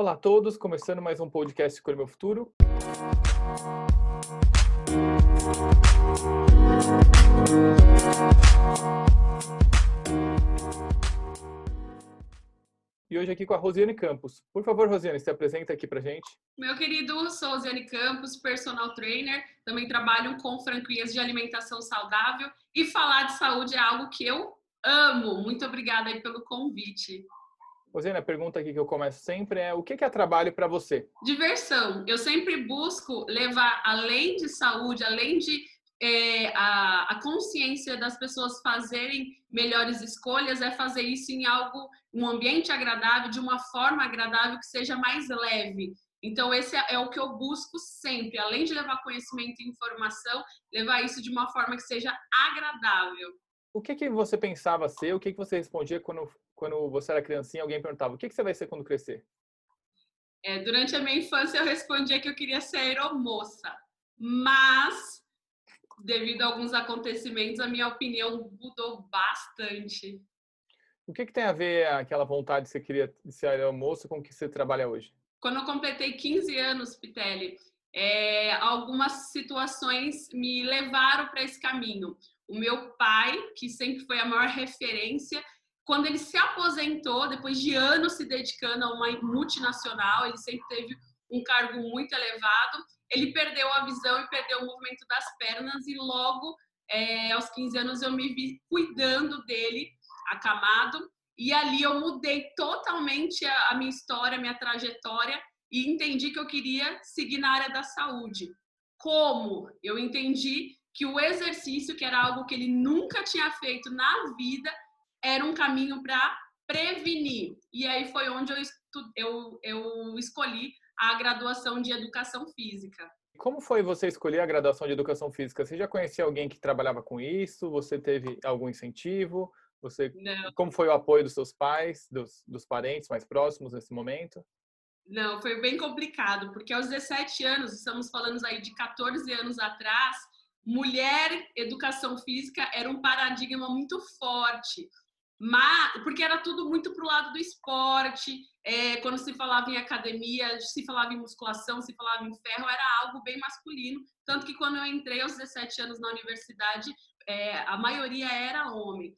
Olá a todos, começando mais um podcast Escolha Meu Futuro. E hoje aqui com a Rosiane Campos. Por favor, Rosiane, se apresenta aqui pra gente. Meu querido, sou Rosiane Campos, personal trainer. Também trabalho com franquias de alimentação saudável. E falar de saúde é algo que eu amo. Muito obrigada aí pelo convite. Rosiane, a pergunta aqui que eu começo sempre é: o que é trabalho para você? Diversão. Eu sempre busco levar, além de saúde, além de é, a, a, consciência das pessoas fazerem melhores escolhas é fazer isso em algo, um ambiente agradável, de uma forma agradável que seja mais leve. Então, esse é, é o que eu busco sempre, além de levar conhecimento e informação, levar isso de uma forma que seja agradável. O que, que você pensava ser? O que, que você respondia quando, quando você era criancinha? Alguém perguntava: o que, que você vai ser quando crescer? É, durante a minha infância, eu respondia que eu queria ser aeromoça. Mas devido a alguns acontecimentos, a minha opinião mudou bastante. O que, que tem a ver aquela vontade que você queria de ser almoço com o que você trabalha hoje? Quando eu completei 15 anos, Pitelli, é, algumas situações me levaram para esse caminho. O meu pai, que sempre foi a maior referência, quando ele se aposentou, depois de anos se dedicando a uma multinacional, ele sempre teve um cargo muito elevado, ele perdeu a visão e perdeu o movimento das pernas e logo é, aos 15 anos eu me vi cuidando dele, acamado, e ali eu mudei totalmente a, a minha história, a minha trajetória e entendi que eu queria seguir na área da saúde. Como? Eu entendi que o exercício, que era algo que ele nunca tinha feito na vida, era um caminho para prevenir. E aí foi onde eu, eu, eu escolhi a graduação de Educação Física. Como foi você escolher a graduação de Educação Física? Você já conhecia alguém que trabalhava com isso? Você teve algum incentivo? Você, Não. como foi o apoio dos seus pais, dos, dos parentes mais próximos nesse momento? Não, foi bem complicado, porque aos 17 anos, estamos falando aí de 14 anos atrás, mulher, educação física era um paradigma muito forte. Mas, porque era tudo muito pro lado do esporte, é, quando se falava em academia, se falava em musculação, se falava em ferro, era algo bem masculino. Tanto que quando eu entrei aos 17 anos na universidade, é, a maioria era homem.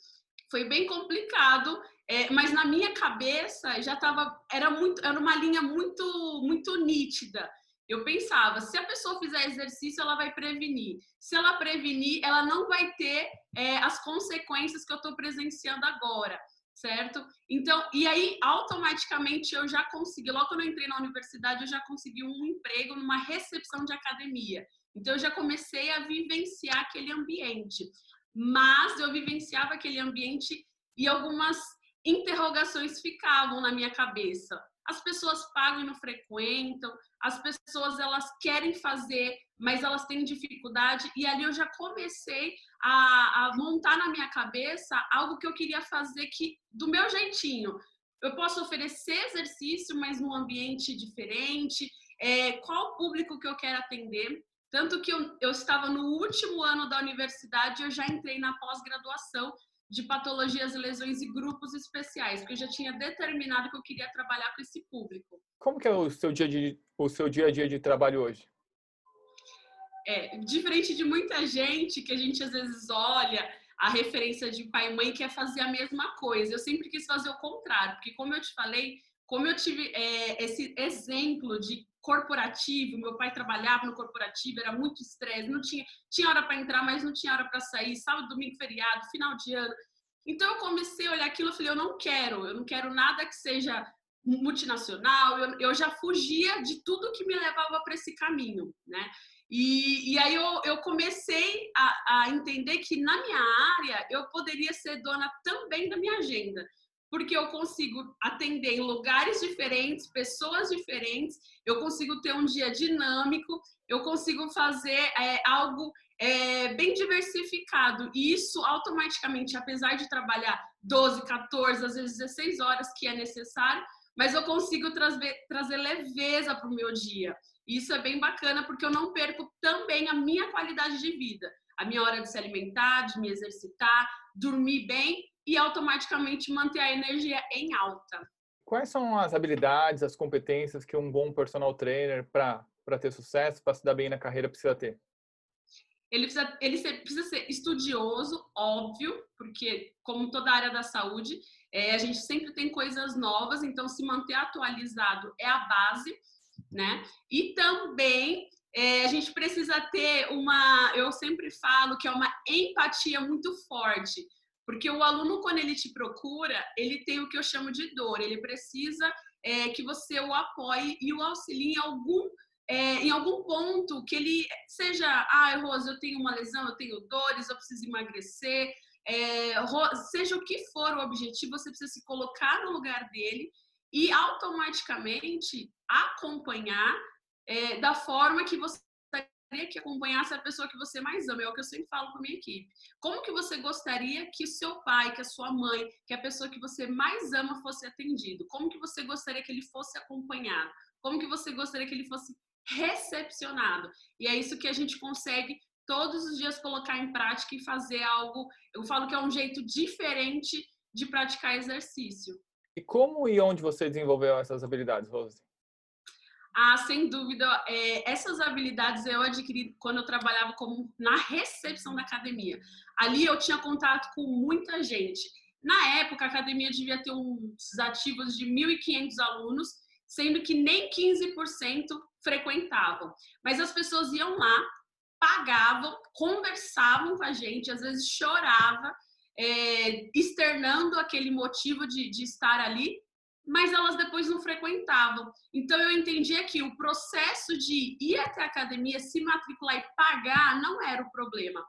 Foi bem complicado, é, mas na minha cabeça já estava, era muito, era uma linha muito, muito nítida. Eu pensava, se a pessoa fizer exercício, ela vai prevenir. Se ela prevenir, ela não vai ter é, as consequências que eu estou presenciando agora certo? Então, e aí automaticamente eu já consegui, logo quando eu entrei na universidade, eu já consegui um emprego numa recepção de academia. Então eu já comecei a vivenciar aquele ambiente. Mas eu vivenciava aquele ambiente e algumas interrogações ficavam na minha cabeça. As pessoas pagam e não frequentam, as pessoas elas querem fazer, mas elas têm dificuldade. E ali eu já comecei a, a montar na minha cabeça algo que eu queria fazer que do meu jeitinho. Eu posso oferecer exercício, mas num ambiente diferente. É, qual público que eu quero atender? Tanto que eu, eu estava no último ano da universidade, eu já entrei na pós-graduação de patologias, lesões e grupos especiais, porque eu já tinha determinado que eu queria trabalhar com esse público. Como que é o seu dia, de, o seu dia a dia de trabalho hoje? É, diferente de muita gente que a gente às vezes olha a referência de pai e mãe quer fazer a mesma coisa. Eu sempre quis fazer o contrário, porque como eu te falei, como eu tive é, esse exemplo de corporativo, meu pai trabalhava no corporativo, era muito estresse, não tinha, tinha hora para entrar, mas não tinha hora para sair, sábado, domingo, feriado, final de ano. Então eu comecei a olhar aquilo e falei, eu não quero, eu não quero nada que seja multinacional, eu, eu já fugia de tudo que me levava para esse caminho, né? E, e aí eu, eu comecei a, a entender que na minha área eu poderia ser dona também da minha agenda porque eu consigo atender em lugares diferentes, pessoas diferentes, eu consigo ter um dia dinâmico, eu consigo fazer é, algo é, bem diversificado. E isso automaticamente, apesar de trabalhar 12, 14, às vezes 16 horas que é necessário, mas eu consigo trazer, trazer leveza para o meu dia. Isso é bem bacana porque eu não perco também a minha qualidade de vida, a minha hora de se alimentar, de me exercitar, dormir bem e automaticamente manter a energia em alta. quais são as habilidades, as competências que um bom personal trainer para ter sucesso, para se dar bem na carreira precisa ter? Ele precisa, ele precisa ser estudioso, óbvio, porque como toda área da saúde, é, a gente sempre tem coisas novas, então se manter atualizado é a base, né? E também é, a gente precisa ter uma, eu sempre falo que é uma empatia muito forte, porque o aluno quando ele te procura, ele tem o que eu chamo de dor, ele precisa é, que você o apoie e o auxilie em algum é, em algum ponto que ele seja, ah, Rosa, eu tenho uma lesão, eu tenho dores, eu preciso emagrecer, é, seja o que for o objetivo, você precisa se colocar no lugar dele e automaticamente acompanhar é, da forma que você gostaria que acompanhasse a pessoa que você mais ama. É o que eu sempre falo com a minha equipe. Como que você gostaria que seu pai, que a sua mãe, que a pessoa que você mais ama fosse atendido? Como que você gostaria que ele fosse acompanhado? Como que você gostaria que ele fosse recepcionado. E é isso que a gente consegue todos os dias colocar em prática e fazer algo. Eu falo que é um jeito diferente de praticar exercício. E como e onde você desenvolveu essas habilidades, Rose? Ah, sem dúvida. É, essas habilidades eu adquiri quando eu trabalhava como na recepção da academia. Ali eu tinha contato com muita gente. Na época, a academia devia ter uns ativos de 1.500 alunos, sendo que nem 15% frequentavam. Mas as pessoas iam lá, pagavam, conversavam com a gente, às vezes chorava, é, externando aquele motivo de, de estar ali, mas elas depois não frequentavam. Então eu entendia que o processo de ir até a academia, se matricular e pagar não era o problema,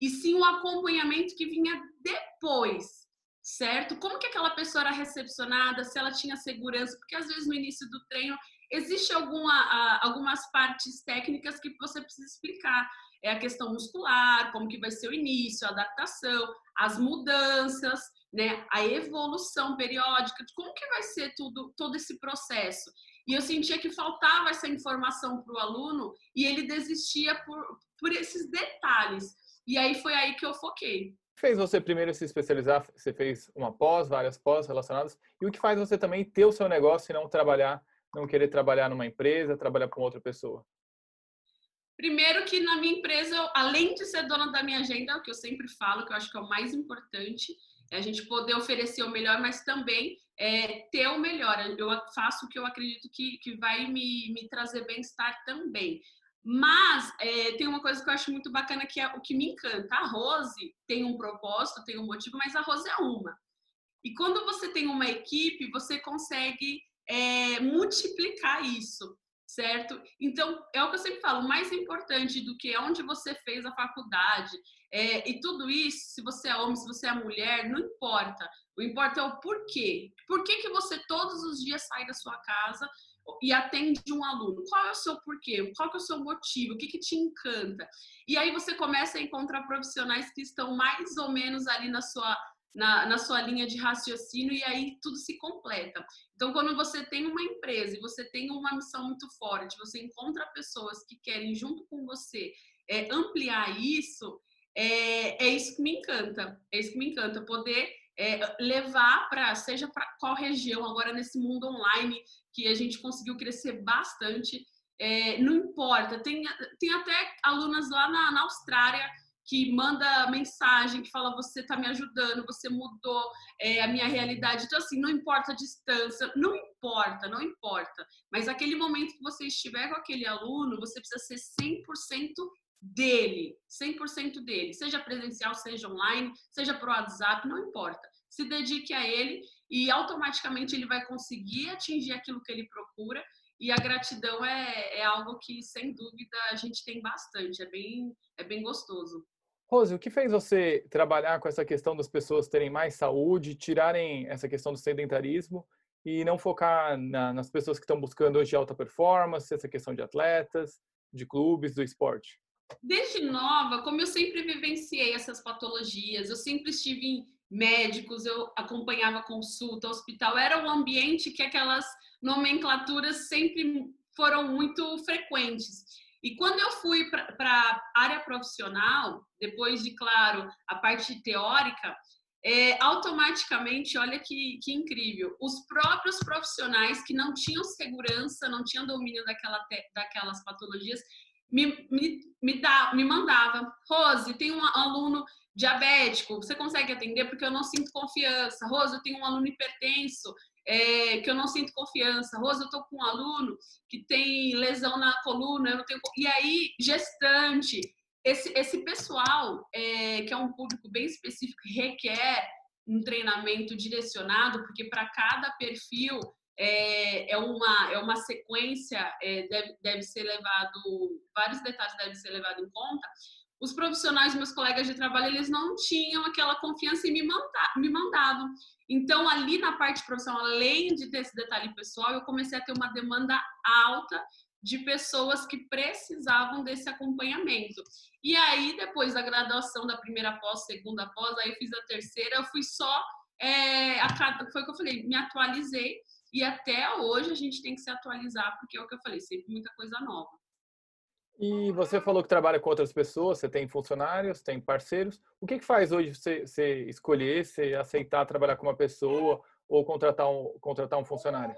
e sim o acompanhamento que vinha depois, certo? Como que aquela pessoa era recepcionada, se ela tinha segurança, porque às vezes no início do treino Existe alguma, algumas partes técnicas que você precisa explicar. É a questão muscular, como que vai ser o início, a adaptação, as mudanças, né, a evolução periódica, como que vai ser tudo, todo esse processo. E eu sentia que faltava essa informação para o aluno e ele desistia por, por esses detalhes. E aí foi aí que eu foquei. Fez você primeiro se especializar? Você fez uma pós, várias pós relacionadas. E o que faz você também ter o seu negócio e não trabalhar não querer trabalhar numa empresa, trabalhar com outra pessoa? Primeiro que na minha empresa, eu, além de ser dona da minha agenda, o que eu sempre falo, que eu acho que é o mais importante, a gente poder oferecer o melhor, mas também é, ter o melhor. Eu faço o que eu acredito que, que vai me, me trazer bem-estar também. Mas é, tem uma coisa que eu acho muito bacana que é o que me encanta. A Rose tem um propósito, tem um motivo, mas a Rose é uma. E quando você tem uma equipe, você consegue é, multiplicar isso, certo? Então, é o que eu sempre falo, mais importante do que onde você fez a faculdade é, e tudo isso, se você é homem, se você é mulher, não importa. O importa é o porquê. Por que, que você todos os dias sai da sua casa e atende um aluno? Qual é o seu porquê? Qual é o seu motivo? O que, que te encanta? E aí você começa a encontrar profissionais que estão mais ou menos ali na sua na, na sua linha de raciocínio e aí tudo se completa. Então, quando você tem uma empresa e você tem uma missão muito forte, você encontra pessoas que querem, junto com você, é, ampliar isso, é, é isso que me encanta. É isso que me encanta, poder é, levar para, seja para qual região, agora nesse mundo online, que a gente conseguiu crescer bastante, é, não importa. Tem, tem até alunas lá na, na Austrália que manda mensagem, que fala você está me ajudando, você mudou é, a minha realidade. Então, assim, não importa a distância, não importa, não importa. Mas aquele momento que você estiver com aquele aluno, você precisa ser 100% dele, 100% dele, seja presencial, seja online, seja por WhatsApp, não importa. Se dedique a ele e automaticamente ele vai conseguir atingir aquilo que ele procura. E a gratidão é, é algo que, sem dúvida, a gente tem bastante, é bem, é bem gostoso. Rose, o que fez você trabalhar com essa questão das pessoas terem mais saúde, tirarem essa questão do sedentarismo e não focar na, nas pessoas que estão buscando hoje alta performance, essa questão de atletas, de clubes, do esporte? Desde nova, como eu sempre vivenciei essas patologias, eu sempre estive em médicos, eu acompanhava consulta, hospital, era um ambiente que aquelas nomenclaturas sempre foram muito frequentes. E quando eu fui para a área profissional, depois de, claro, a parte teórica, é, automaticamente, olha que, que incrível, os próprios profissionais que não tinham segurança, não tinham domínio daquela, daquelas patologias, me, me, me, me mandava, Rose, tem um aluno diabético, você consegue atender porque eu não sinto confiança. Rose, eu tenho um aluno hipertenso, é, que eu não sinto confiança. Rose, eu tô com um aluno que tem lesão na coluna, eu não tenho. E aí, gestante, esse, esse pessoal, é, que é um público bem específico, requer um treinamento direcionado, porque para cada perfil é, é, uma, é uma sequência, é, deve, deve ser levado, vários detalhes devem ser levados em conta. Os profissionais, meus colegas de trabalho, eles não tinham aquela confiança e me, manda, me mandavam. Então, ali na parte profissional, além de ter esse detalhe pessoal, eu comecei a ter uma demanda alta de pessoas que precisavam desse acompanhamento. E aí, depois da graduação da primeira pós, segunda pós, aí eu fiz a terceira, eu fui só, é, foi o que eu falei, me atualizei e até hoje a gente tem que se atualizar, porque é o que eu falei, sempre muita coisa nova. E você falou que trabalha com outras pessoas, você tem funcionários, tem parceiros. O que, que faz hoje você, você escolher, você aceitar trabalhar com uma pessoa ou contratar um, contratar um funcionário?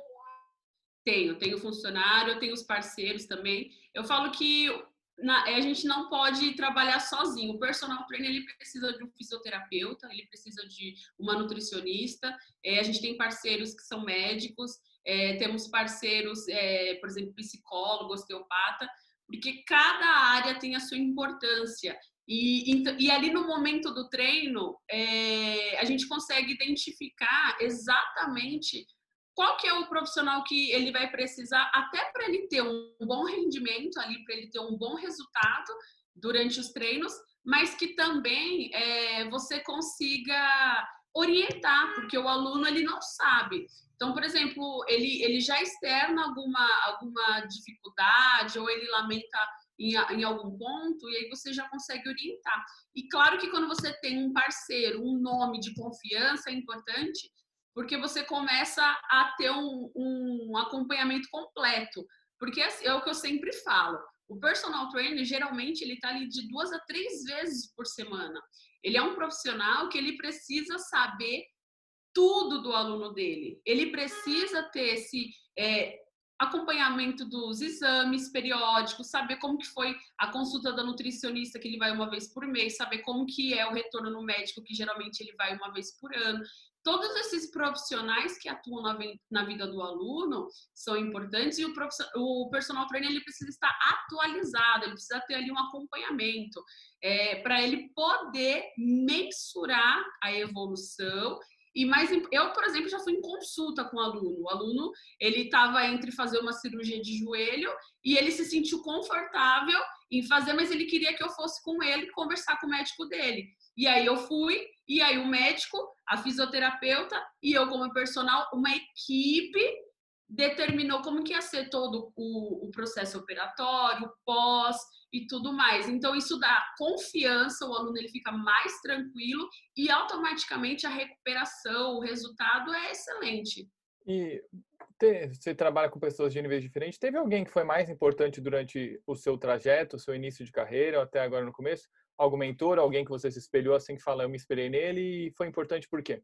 Tenho, tenho funcionário, tenho os parceiros também. Eu falo que na, a gente não pode trabalhar sozinho. O personal trainer ele precisa de um fisioterapeuta, ele precisa de uma nutricionista. É, a gente tem parceiros que são médicos, é, temos parceiros, é, por exemplo, psicólogo, osteopata porque cada área tem a sua importância. E, e ali no momento do treino, é, a gente consegue identificar exatamente qual que é o profissional que ele vai precisar, até para ele ter um bom rendimento ali, para ele ter um bom resultado durante os treinos, mas que também é, você consiga orientar, porque o aluno ele não sabe. Então, por exemplo, ele, ele já externa alguma, alguma dificuldade ou ele lamenta em, em, algum ponto e aí você já consegue orientar. E claro que quando você tem um parceiro, um nome de confiança é importante, porque você começa a ter um, um acompanhamento completo. Porque assim, é o que eu sempre falo. O personal trainer, geralmente, ele está ali de duas a três vezes por semana. Ele é um profissional que ele precisa saber tudo do aluno dele. Ele precisa ter esse é, acompanhamento dos exames periódicos, saber como que foi a consulta da nutricionista, que ele vai uma vez por mês, saber como que é o retorno no médico, que geralmente ele vai uma vez por ano. Todos esses profissionais que atuam na, na vida do aluno são importantes e o, o personal trainer ele precisa estar atualizado, ele precisa ter ali um acompanhamento é, para ele poder mensurar a evolução e mais, eu, por exemplo, já fui em consulta com o aluno. O aluno, ele estava entre fazer uma cirurgia de joelho e ele se sentiu confortável em fazer, mas ele queria que eu fosse com ele conversar com o médico dele. E aí eu fui, e aí o médico, a fisioterapeuta e eu como personal, uma equipe determinou como que ia ser todo o, o processo operatório, pós, e tudo mais. Então isso dá confiança, o aluno ele fica mais tranquilo e automaticamente a recuperação, o resultado é excelente. E você trabalha com pessoas de níveis diferentes. Teve alguém que foi mais importante durante o seu trajeto, o seu início de carreira, até agora no começo? Algum mentor, alguém que você se espelhou assim que fala, eu me espelhei nele e foi importante por quê?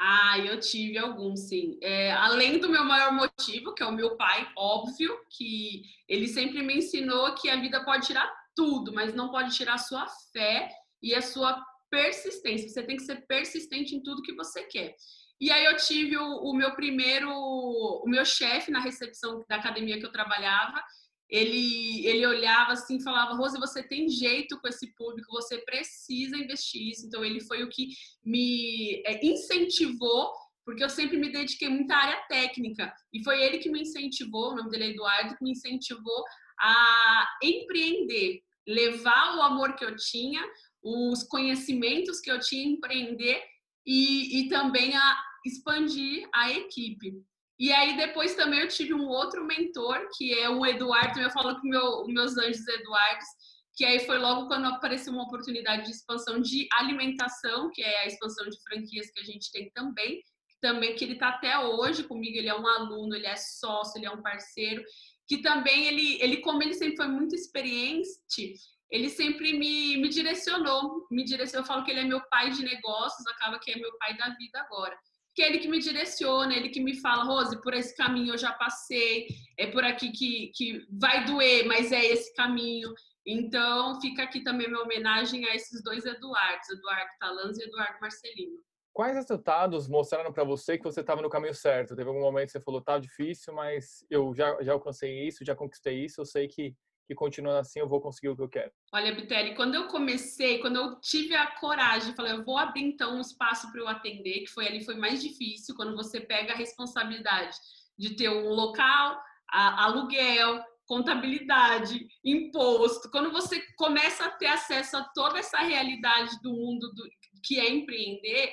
Ah, eu tive alguns, sim. É, além do meu maior motivo, que é o meu pai, óbvio, que ele sempre me ensinou que a vida pode tirar tudo, mas não pode tirar a sua fé e a sua persistência. Você tem que ser persistente em tudo que você quer. E aí eu tive o, o meu primeiro, o meu chefe na recepção da academia que eu trabalhava, ele, ele olhava assim e falava, Rose, você tem jeito com esse público, você precisa investir isso. Então, ele foi o que me é, incentivou, porque eu sempre me dediquei muito à área técnica. E foi ele que me incentivou, o nome dele é Eduardo, que me incentivou a empreender, levar o amor que eu tinha, os conhecimentos que eu tinha, empreender e, e também a expandir a equipe. E aí depois também eu tive um outro mentor, que é o Eduardo, eu falo com meu, meus anjos Eduardos, que aí foi logo quando apareceu uma oportunidade de expansão de alimentação, que é a expansão de franquias que a gente tem também, também que ele está até hoje comigo, ele é um aluno, ele é sócio, ele é um parceiro, que também ele, ele como ele sempre foi muito experiente, ele sempre me, me direcionou, me direcionou. Eu falo que ele é meu pai de negócios, acaba que é meu pai da vida agora. Que é ele que me direciona, ele que me fala, Rose, por esse caminho eu já passei, é por aqui que, que vai doer, mas é esse caminho. Então, fica aqui também minha homenagem a esses dois Eduardos, Eduardo Talanz e Eduardo Marcelino. Quais resultados mostraram para você que você estava no caminho certo? Teve algum momento que você falou, tá difícil, mas eu já, já alcancei isso, já conquistei isso, eu sei que, que continuando assim eu vou conseguir o que eu quero. Olha, Bitelli, quando eu comecei, quando eu tive a coragem, falei, eu vou abrir então um espaço para eu atender, que foi ali, foi mais difícil, quando você pega a responsabilidade de ter um local, a, aluguel, contabilidade, imposto, quando você começa a ter acesso a toda essa realidade do mundo do, que é empreender,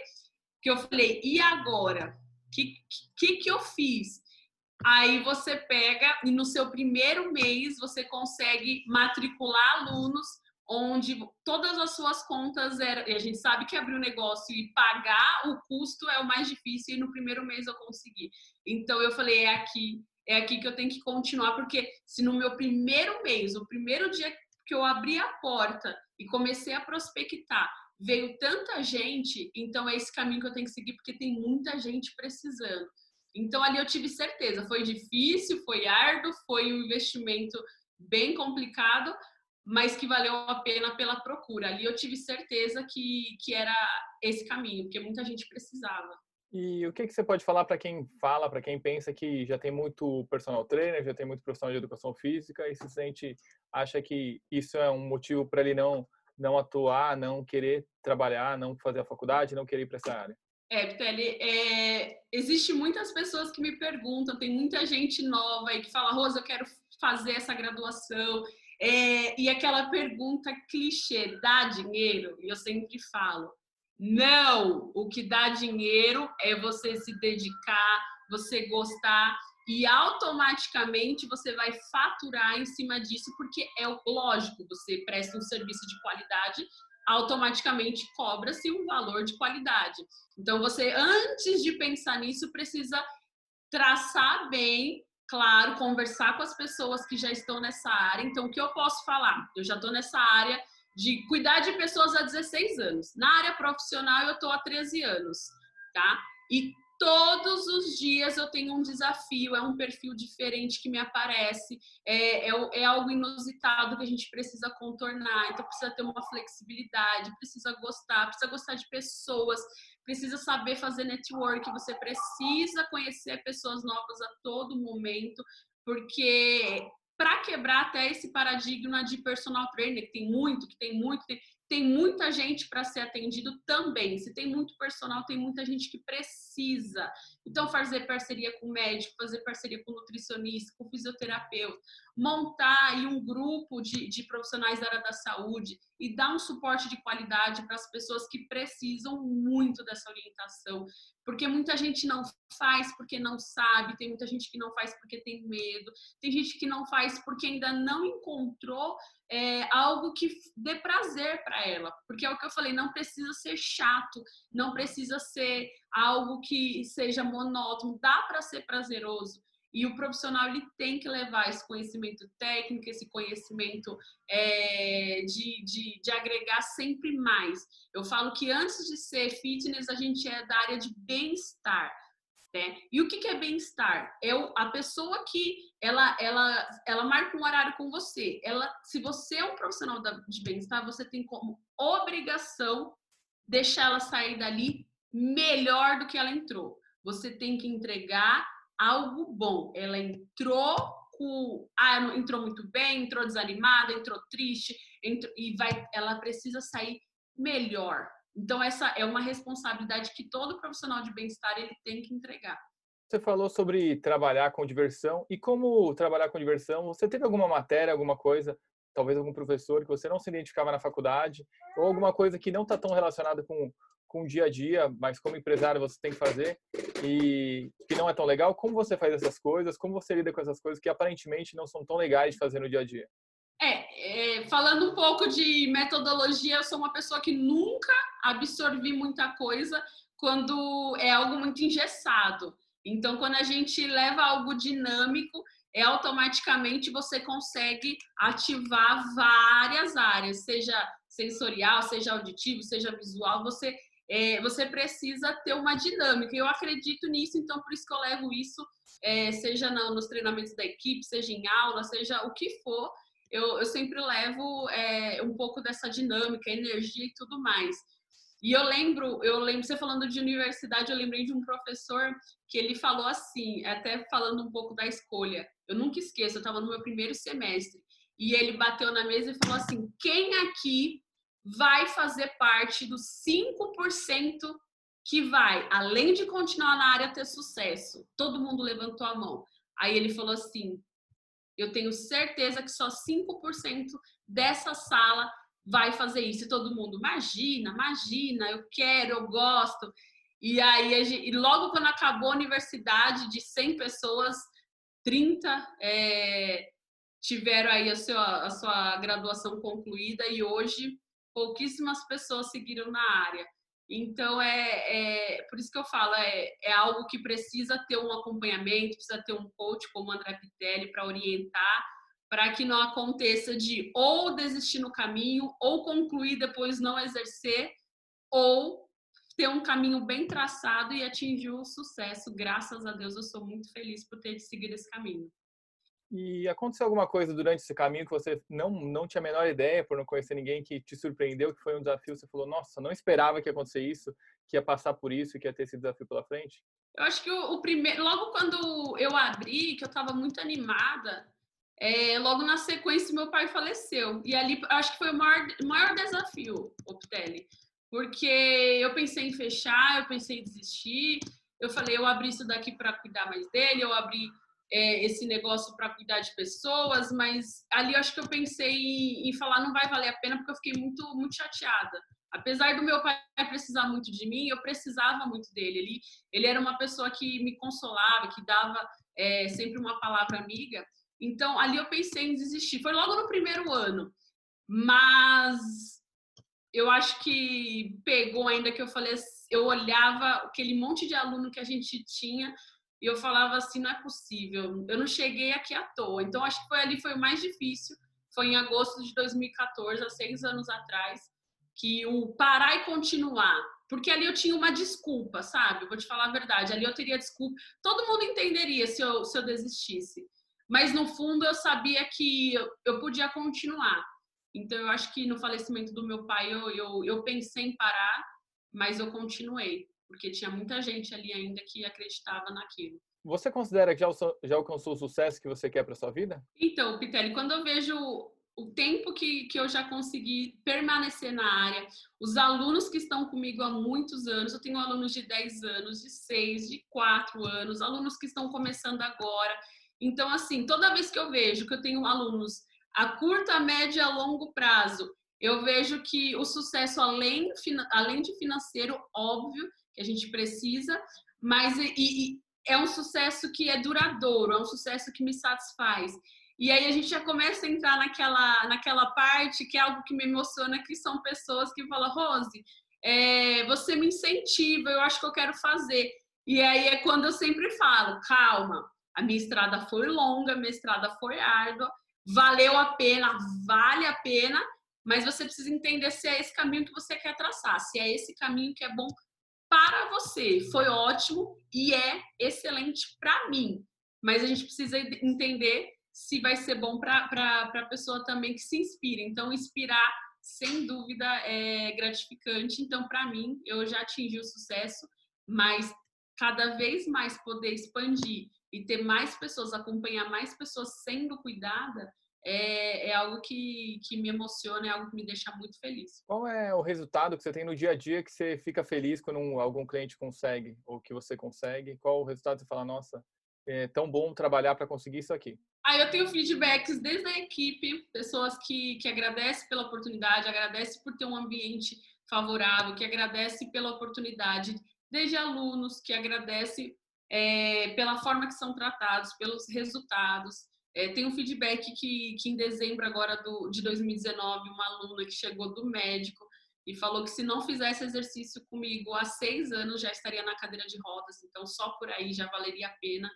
que eu falei, e agora? O que, que, que eu fiz? Aí você pega e no seu primeiro mês você consegue matricular alunos onde todas as suas contas eram. A gente sabe que abrir um negócio e pagar o custo é o mais difícil, e no primeiro mês eu consegui. Então eu falei, é aqui, é aqui que eu tenho que continuar, porque se no meu primeiro mês, o primeiro dia que eu abri a porta e comecei a prospectar, veio tanta gente, então é esse caminho que eu tenho que seguir, porque tem muita gente precisando. Então ali eu tive certeza, foi difícil, foi árduo, foi um investimento bem complicado, mas que valeu a pena pela procura. Ali eu tive certeza que, que era esse caminho, porque muita gente precisava. E o que, que você pode falar para quem fala, para quem pensa que já tem muito personal trainer, já tem muito profissional de educação física e se sente, acha que isso é um motivo para ele não não atuar, não querer trabalhar, não fazer a faculdade, não querer ir para essa área? É, Pitelli, é, existe muitas pessoas que me perguntam, tem muita gente nova aí que fala, Rosa, eu quero fazer essa graduação. É, e aquela pergunta clichê, dá dinheiro? E eu sempre falo, não, o que dá dinheiro é você se dedicar, você gostar e automaticamente você vai faturar em cima disso, porque é lógico, você presta um serviço de qualidade, automaticamente cobra-se um valor de qualidade. Então você antes de pensar nisso precisa traçar bem, claro, conversar com as pessoas que já estão nessa área. Então o que eu posso falar? Eu já estou nessa área de cuidar de pessoas há 16 anos. Na área profissional eu estou há 13 anos, tá? E todos os dias eu tenho um desafio, é um perfil diferente que me aparece, é, é, é, algo inusitado que a gente precisa contornar, então precisa ter uma flexibilidade, precisa gostar, precisa gostar de pessoas, precisa saber fazer network, você precisa conhecer pessoas novas a todo momento, porque para quebrar até esse paradigma de personal trainer, que tem muito, que tem muito, tem, tem muita gente para ser atendido também. Se tem muito personal, tem muita gente que precisa. Então, fazer parceria com médico, fazer parceria com nutricionista, com fisioterapeuta, montar aí um grupo de, de profissionais da área da saúde e dar um suporte de qualidade para as pessoas que precisam muito dessa orientação. Porque muita gente não faz porque não sabe, tem muita gente que não faz porque tem medo, tem gente que não faz porque ainda não encontrou é, algo que dê prazer para ela. Porque é o que eu falei, não precisa ser chato, não precisa ser algo que seja monótono, dá para ser prazeroso. E o profissional ele tem que levar esse conhecimento técnico, esse conhecimento é, de, de, de, agregar sempre mais. Eu falo que antes de ser fitness, a gente é da área de bem-estar. Né? E o que, que é bem-estar? É a pessoa que ela, ela, ela marca um horário com você. Ela, se você é um profissional de bem-estar, você tem como obrigação deixar ela sair dali melhor do que ela entrou. Você tem que entregar algo bom. Ela entrou com, ah, entrou muito bem, entrou desanimada, entrou triste, entrou, e vai, ela precisa sair melhor. Então essa é uma responsabilidade que todo profissional de bem-estar ele tem que entregar. Você falou sobre trabalhar com diversão e como trabalhar com diversão. Você teve alguma matéria, alguma coisa, talvez algum professor que você não se identificava na faculdade ou alguma coisa que não está tão relacionada com com o dia a dia, mas como empresário você tem que fazer e que não é tão legal. Como você faz essas coisas? Como você lida com essas coisas que aparentemente não são tão legais de fazer no dia a dia? É, é, falando um pouco de metodologia, eu sou uma pessoa que nunca absorvi muita coisa quando é algo muito engessado. Então, quando a gente leva algo dinâmico, é automaticamente você consegue ativar várias áreas, seja sensorial, seja auditivo, seja visual, você é, você precisa ter uma dinâmica. Eu acredito nisso, então por isso que eu levo isso, é, seja nos treinamentos da equipe, seja em aula, seja o que for, eu, eu sempre levo é, um pouco dessa dinâmica, energia e tudo mais. E eu lembro, eu lembro, você falando de universidade, eu lembrei de um professor que ele falou assim, até falando um pouco da escolha. Eu nunca esqueço, eu estava no meu primeiro semestre. E ele bateu na mesa e falou assim: quem aqui vai fazer parte dos 5% que vai, além de continuar na área, ter sucesso? Todo mundo levantou a mão. Aí ele falou assim: eu tenho certeza que só 5% dessa sala vai fazer isso. E todo mundo, imagina, imagina, eu quero, eu gosto. E aí, e logo quando acabou a universidade, de 100 pessoas, 30 é, tiveram aí a sua, a sua graduação concluída e hoje pouquíssimas pessoas seguiram na área. Então, é, é por isso que eu falo, é, é algo que precisa ter um acompanhamento, precisa ter um coach como André Pitelli para orientar, para que não aconteça de ou desistir no caminho, ou concluir depois não exercer, ou ter um caminho bem traçado e atingir o sucesso. Graças a Deus, eu sou muito feliz por ter seguido esse caminho. E aconteceu alguma coisa durante esse caminho que você não, não tinha a menor ideia, por não conhecer ninguém, que te surpreendeu, que foi um desafio? Você falou, nossa, não esperava que ia acontecer isso, que ia passar por isso, que ia ter esse desafio pela frente? Eu acho que o, o primeiro, logo quando eu abri, que eu estava muito animada, é, logo na sequência meu pai faleceu. E ali acho que foi o maior, maior desafio, Optelli. Porque eu pensei em fechar, eu pensei em desistir. Eu falei, eu abri isso daqui para cuidar mais dele, eu abri é, esse negócio para cuidar de pessoas, mas ali eu acho que eu pensei em, falar não vai valer a pena porque eu fiquei muito muito chateada. Apesar do meu pai precisar muito de mim, eu precisava muito dele. Ele, ele era uma pessoa que me consolava, que dava é, sempre uma palavra amiga. Então ali eu pensei em desistir. Foi logo no primeiro ano, mas eu acho que pegou ainda que eu falei, eu olhava aquele monte de aluno que a gente tinha e eu falava assim, não é possível, eu não cheguei aqui à toa. Então, acho que foi ali foi o mais difícil. Foi em agosto de 2014, há seis anos atrás, que o parar e continuar. Porque ali eu tinha uma desculpa, sabe? vou te falar a verdade. Ali eu teria desculpa. Todo mundo entenderia se eu, se eu desistisse. Mas no fundo eu sabia que eu, eu podia continuar. Então eu acho que no falecimento do meu pai eu, eu, eu pensei em parar, mas eu continuei porque tinha muita gente ali ainda que acreditava naquilo. Você considera que já, já alcançou o sucesso que você quer para sua vida? Então, Pitelli, quando eu vejo o tempo que, que eu já consegui permanecer na área, os alunos que estão comigo há muitos anos, eu tenho alunos de 10 anos, de 6, de 4 anos, alunos que estão começando agora. Então, assim, toda vez que eu vejo que eu tenho alunos a curto, a médio e a longo prazo, eu vejo que o sucesso, além, além de financeiro, óbvio, que a gente precisa, mas e, e é um sucesso que é duradouro, é um sucesso que me satisfaz. E aí a gente já começa a entrar naquela, naquela parte que é algo que me emociona, que são pessoas que falam, Rose, é, você me incentiva, eu acho que eu quero fazer. E aí é quando eu sempre falo, calma, a minha estrada foi longa, a minha estrada foi árdua, valeu a pena, vale a pena, mas você precisa entender se é esse caminho que você quer traçar, se é esse caminho que é bom para você. Foi ótimo e é excelente para mim. Mas a gente precisa entender se vai ser bom para a pessoa também que se inspira. Então, inspirar, sem dúvida, é gratificante. Então, para mim, eu já atingi o sucesso, mas cada vez mais poder expandir e ter mais pessoas, acompanhar mais pessoas sendo cuidada, é, é, algo que, que me emociona, é algo que me deixa muito feliz. Qual é o resultado que você tem no dia a dia que você fica feliz quando um, algum cliente consegue ou que você consegue? Qual o resultado que você fala, nossa, é tão bom trabalhar para conseguir isso aqui? Ah, eu tenho feedbacks desde a equipe, pessoas que, que agradecem pela oportunidade, agradecem por ter um ambiente favorável, que agradecem pela oportunidade, desde alunos que agradecem é, pela forma que são tratados, pelos resultados. É, tem um feedback que, que em dezembro agora do, de 2019, uma aluna que chegou do médico e falou que se não fizesse exercício comigo há seis anos já estaria na cadeira de rodas, então só por aí já valeria a pena.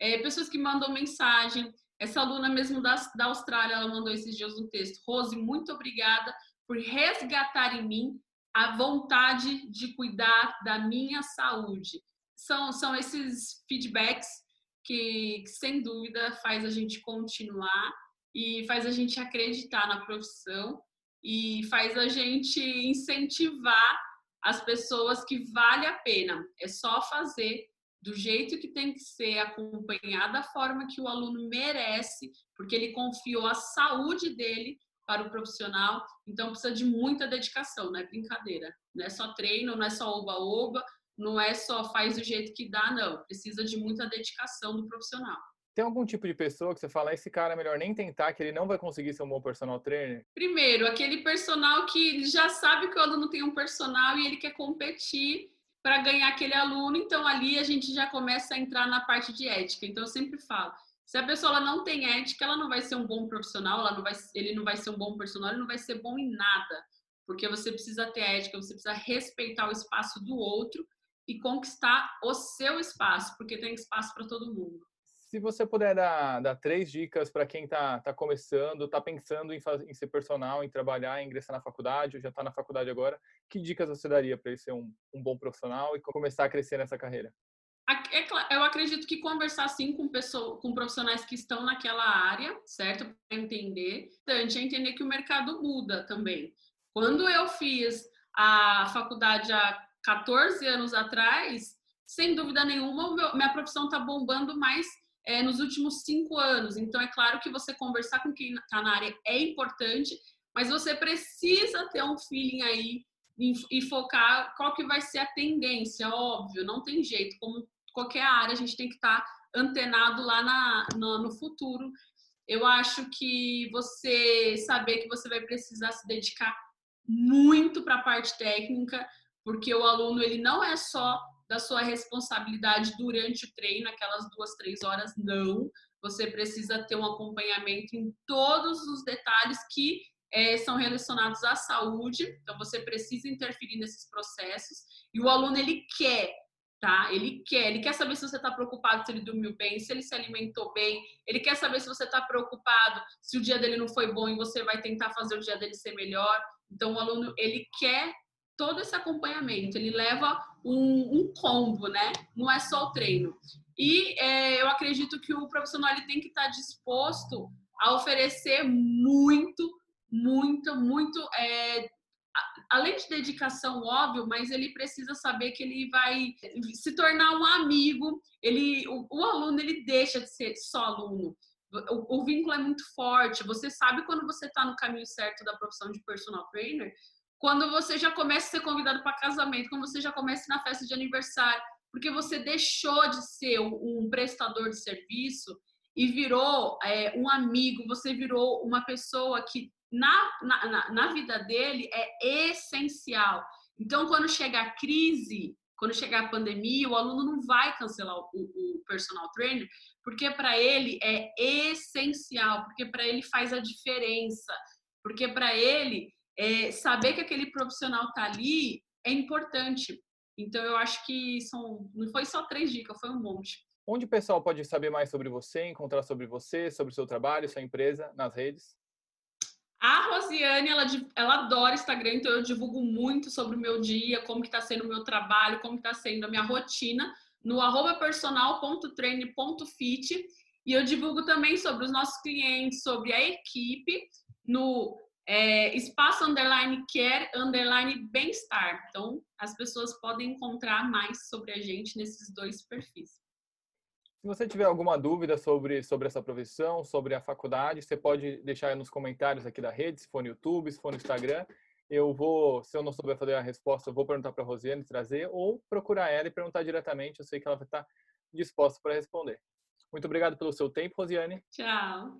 é, pessoas que mandam mensagem. Essa aluna mesmo da, da Austrália, ela mandou esses dias um texto. Rose, muito obrigada por resgatar em mim a vontade de cuidar da minha saúde. São, são esses feedbacks que, que, sem dúvida, faz a gente continuar e faz a gente acreditar na profissão e faz a gente incentivar as pessoas que vale a pena. É só fazer do jeito que tem que ser, acompanhar da forma que o aluno merece, porque ele confiou a saúde dele para o profissional, então precisa de muita dedicação, não é brincadeira. Não é só treino, não é só oba-oba, não é só faz do jeito que dá, não. Precisa de muita dedicação do profissional. Tem algum tipo de pessoa que você fala, esse cara é melhor nem tentar, que ele não vai conseguir ser um bom personal trainer? Primeiro, aquele personal que já sabe que o aluno tem um personal e ele quer competir para ganhar aquele aluno, então ali a gente já começa a entrar na parte de ética. Então eu sempre falo, se a pessoa não tem ética, ela não vai ser um bom profissional, ela não vai, ele não vai ser um bom personal, ele não vai ser bom em nada, porque você precisa ter ética, você precisa respeitar o espaço do outro e conquistar o seu espaço, porque tem espaço para todo mundo. Se você puder dar, dar três dicas para quem está tá começando, está pensando em, em, ser personal, em trabalhar, em ingressar na faculdade, ou já está na faculdade agora, que dicas você daria para ele ser um, um bom profissional e começar a crescer nessa carreira? É eu acredito que conversar sim com, pessoas, com profissionais que estão naquela área, certo? Para entender. Importante é entender que o mercado muda também. Quando eu fiz a faculdade há 14 anos atrás, sem dúvida nenhuma, minha profissão está bombando mais é, nos últimos cinco anos. Então, é claro que você conversar com quem está na área é importante, mas você precisa ter um feeling aí e, focar qual que vai ser a tendência, óbvio, não tem jeito. Como qualquer área, a gente tem que estar tá antenado lá na, no, no futuro. Eu acho que você saber que você vai precisar se dedicar muito para a parte técnica, porque o aluno ele não é só da sua responsabilidade durante o treino, aquelas duas, três horas, não. Você precisa ter um acompanhamento em todos os detalhes que é, são relacionados à saúde, então você precisa interferir nesses processos. E o aluno, ele quer, tá? Ele quer, ele quer saber se você está preocupado se ele dormiu bem, se ele se alimentou bem, ele quer saber se você está preocupado se o dia dele não foi bom e você vai tentar fazer o dia dele ser melhor. Então, o aluno, ele quer todo esse acompanhamento, ele leva um, um combo, né? Não é só o treino. E é, eu acredito que o profissional ele tem que estar disposto a oferecer muito, muito, muito, é, além de dedicação, óbvio, mas ele precisa saber que ele vai se tornar um amigo. Ele, o, o aluno, ele deixa de ser só aluno. O, o vínculo é muito forte. Você sabe quando você está no caminho certo da profissão de personal trainer, quando você já começa a ser convidado para casamento, quando você já começa na festa de aniversário, porque você deixou de ser um prestador de serviço e virou é, um amigo, você virou uma pessoa que na, na, na vida dele é essencial. Então, quando chegar a crise, quando chegar a pandemia, o aluno não vai cancelar o, o personal trainer, porque para ele é essencial, porque para ele faz a diferença, porque para ele é, saber que aquele profissional está ali é importante. Então, eu acho que são, não foi só três dicas, foi um monte. Onde o pessoal pode saber mais sobre você, encontrar sobre você, sobre o seu trabalho, sua empresa, nas redes? A Rosiane, ela, ela adora Instagram, então eu divulgo muito sobre o meu dia, como que está sendo o meu trabalho, como está sendo a minha rotina, no arroba personal.treine.fit. E eu divulgo também sobre os nossos clientes, sobre a equipe, no é, espaço underline care underline bem-estar. Então, as pessoas podem encontrar mais sobre a gente nesses dois perfis. Se você tiver alguma dúvida sobre, sobre essa profissão, sobre a faculdade, você pode deixar nos comentários aqui da rede, se for no YouTube, se for no Instagram. Eu vou, se eu não souber fazer a resposta, eu vou perguntar para a Rosiane trazer ou procurar ela e perguntar diretamente. Eu sei que ela vai estar disposta para responder. Muito obrigado pelo seu tempo, Rosiane. Tchau.